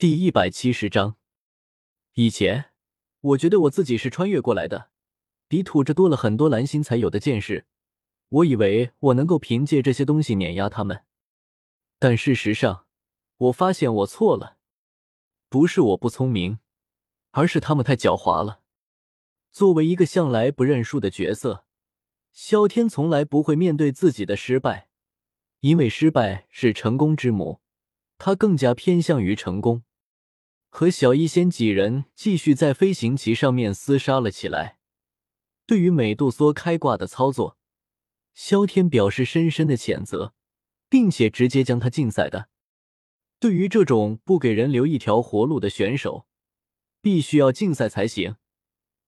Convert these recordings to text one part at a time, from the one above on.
第一百七十章，以前我觉得我自己是穿越过来的，比土着多了很多蓝星才有的见识。我以为我能够凭借这些东西碾压他们，但事实上，我发现我错了。不是我不聪明，而是他们太狡猾了。作为一个向来不认输的角色，萧天从来不会面对自己的失败，因为失败是成功之母。他更加偏向于成功。和小医仙几人继续在飞行棋上面厮杀了起来。对于美杜莎开挂的操作，萧天表示深深的谴责，并且直接将他禁赛的。对于这种不给人留一条活路的选手，必须要禁赛才行。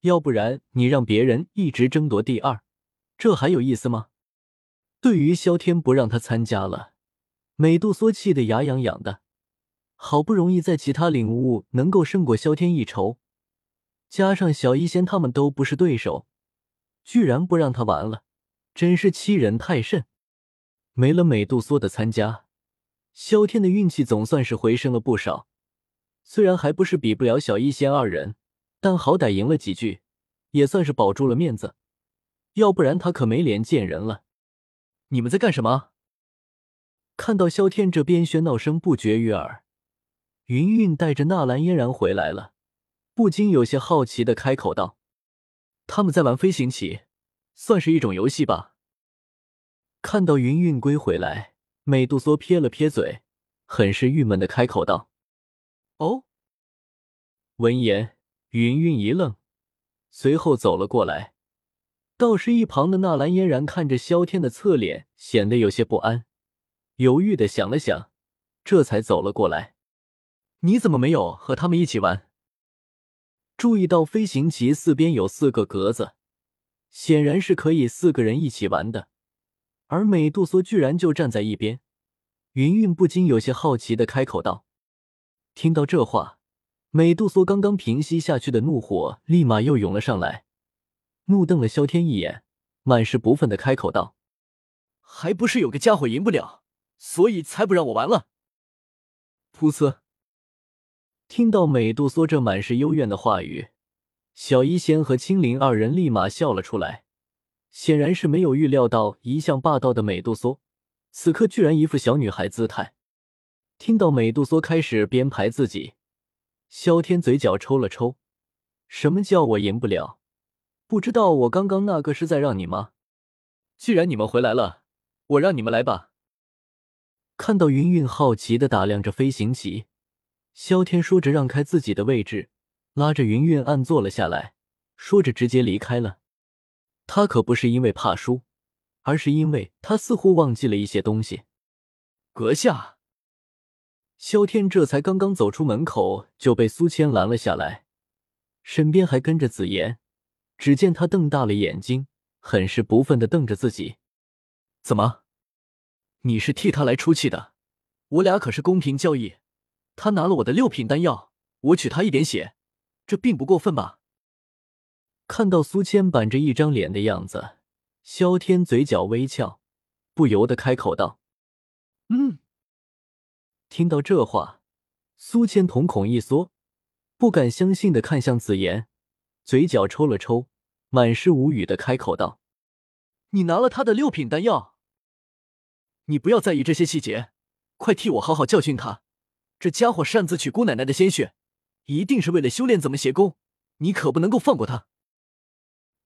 要不然你让别人一直争夺第二，这还有意思吗？对于萧天不让他参加了，美杜莎气得牙痒痒的。好不容易在其他领悟能够胜过萧天一筹，加上小医仙他们都不是对手，居然不让他玩了，真是欺人太甚。没了美杜莎的参加，萧天的运气总算是回升了不少。虽然还不是比不了小医仙二人。但好歹赢了几句，也算是保住了面子，要不然他可没脸见人了。你们在干什么？看到萧天这边喧闹声不绝于耳，云云带着纳兰嫣然回来了，不禁有些好奇的开口道：“他们在玩飞行棋，算是一种游戏吧。”看到云云归回来，美杜莎撇了撇嘴，很是郁闷的开口道：“哦。”闻言。云云一愣，随后走了过来。倒是一旁的纳兰嫣然看着萧天的侧脸，显得有些不安，犹豫的想了想，这才走了过来。你怎么没有和他们一起玩？注意到飞行棋四边有四个格子，显然是可以四个人一起玩的。而美杜莎居然就站在一边，云云不禁有些好奇的开口道：“听到这话。”美杜莎刚刚平息下去的怒火，立马又涌了上来，怒瞪了萧天一眼，满是不忿的开口道：“还不是有个家伙赢不了，所以才不让我玩了。”噗呲！听到美杜莎这满是幽怨的话语，小医仙和青灵二人立马笑了出来，显然是没有预料到一向霸道的美杜莎，此刻居然一副小女孩姿态。听到美杜莎开始编排自己。萧天嘴角抽了抽，什么叫我赢不了？不知道我刚刚那个是在让你吗？既然你们回来了，我让你们来吧。看到云云好奇的打量着飞行棋，萧天说着让开自己的位置，拉着云云暗坐了下来，说着直接离开了。他可不是因为怕输，而是因为他似乎忘记了一些东西。阁下。萧天这才刚刚走出门口，就被苏千拦了下来，身边还跟着紫妍。只见他瞪大了眼睛，很是不忿的瞪着自己：“怎么？你是替他来出气的？我俩可是公平交易，他拿了我的六品丹药，我取他一点血，这并不过分吧？”看到苏谦板着一张脸的样子，萧天嘴角微翘，不由得开口道：“嗯。”听到这话，苏谦瞳孔一缩，不敢相信的看向紫妍，嘴角抽了抽，满是无语的开口道：“你拿了他的六品丹药？你不要在意这些细节，快替我好好教训他！这家伙擅自取姑奶奶的鲜血，一定是为了修炼怎么邪功，你可不能够放过他！”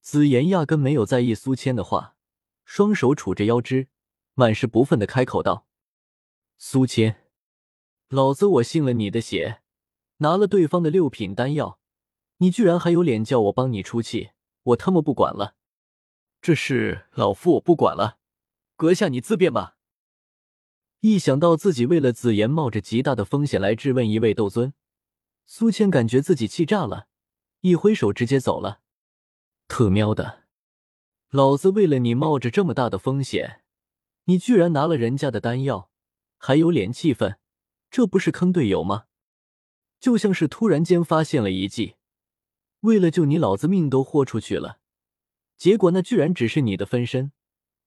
紫妍压根没有在意苏谦的话，双手杵着腰肢，满是不忿的开口道：“苏谦。”老子我信了你的邪，拿了对方的六品丹药，你居然还有脸叫我帮你出气？我他妈不管了！这事老夫我不管了，阁下你自便吧。一想到自己为了紫妍冒着极大的风险来质问一位斗尊，苏谦感觉自己气炸了，一挥手直接走了。特喵的，老子为了你冒着这么大的风险，你居然拿了人家的丹药，还有脸气愤？这不是坑队友吗？就像是突然间发现了一计，为了救你，老子命都豁出去了，结果那居然只是你的分身，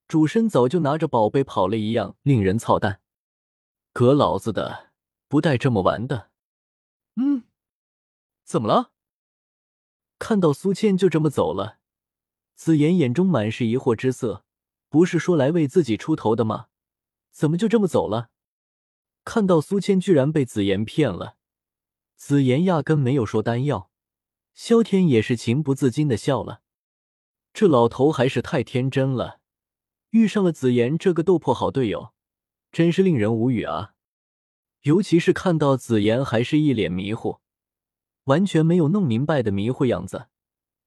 主身早就拿着宝贝跑了一样，令人操蛋！革老子的，不带这么玩的！嗯，怎么了？看到苏倩就这么走了，紫妍眼中满是疑惑之色。不是说来为自己出头的吗？怎么就这么走了？看到苏倩居然被紫妍骗了，紫妍压根没有说丹药。萧天也是情不自禁的笑了。这老头还是太天真了，遇上了紫妍这个斗破好队友，真是令人无语啊！尤其是看到紫妍还是一脸迷糊。完全没有弄明白的迷糊样子，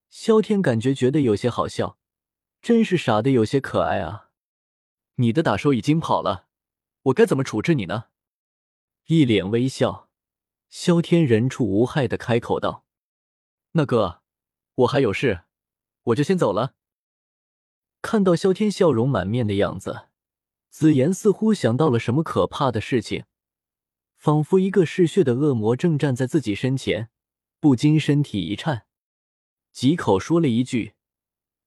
萧天感觉觉得有些好笑，真是傻的有些可爱啊！你的打手已经跑了，我该怎么处置你呢？一脸微笑，萧天人畜无害的开口道：“那哥，我还有事，我就先走了。”看到萧天笑容满面的样子，紫妍似乎想到了什么可怕的事情，仿佛一个嗜血的恶魔正站在自己身前。不禁身体一颤，几口说了一句：“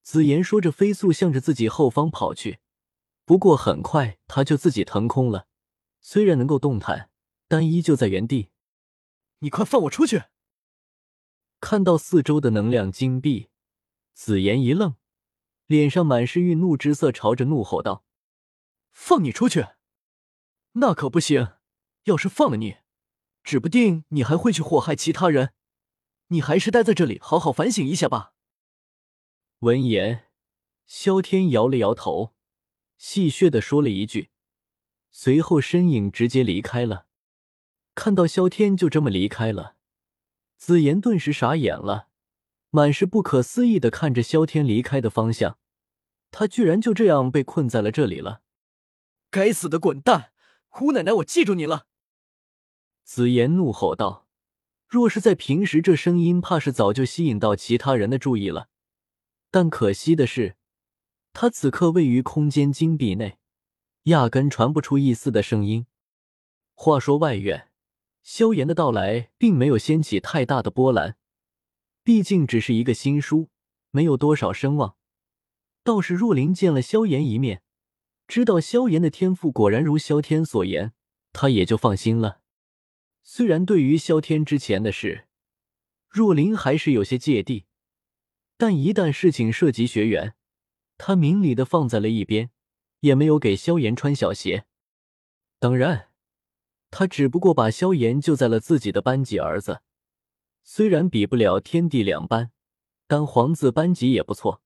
紫妍说着，飞速向着自己后方跑去。不过很快，他就自己腾空了，虽然能够动弹，但依旧在原地。你快放我出去！”看到四周的能量金币，紫妍一愣，脸上满是愠怒之色，朝着怒吼道：“放你出去？那可不行！要是放了你，指不定你还会去祸害其他人。”你还是待在这里，好好反省一下吧。闻言，萧天摇了摇头，戏谑的说了一句，随后身影直接离开了。看到萧天就这么离开了，紫妍顿时傻眼了，满是不可思议的看着萧天离开的方向。他居然就这样被困在了这里了！该死的滚蛋！胡奶奶，我记住你了！紫妍怒吼道。若是在平时，这声音怕是早就吸引到其他人的注意了。但可惜的是，他此刻位于空间金币内，压根传不出一丝的声音。话说外院，萧炎的到来并没有掀起太大的波澜，毕竟只是一个新书，没有多少声望。倒是若琳见了萧炎一面，知道萧炎的天赋果然如萧天所言，他也就放心了。虽然对于萧天之前的事，若琳还是有些芥蒂，但一旦事情涉及学员，他明理的放在了一边，也没有给萧炎穿小鞋。当然，他只不过把萧炎救在了自己的班级儿子，虽然比不了天地两班，但皇子班级也不错。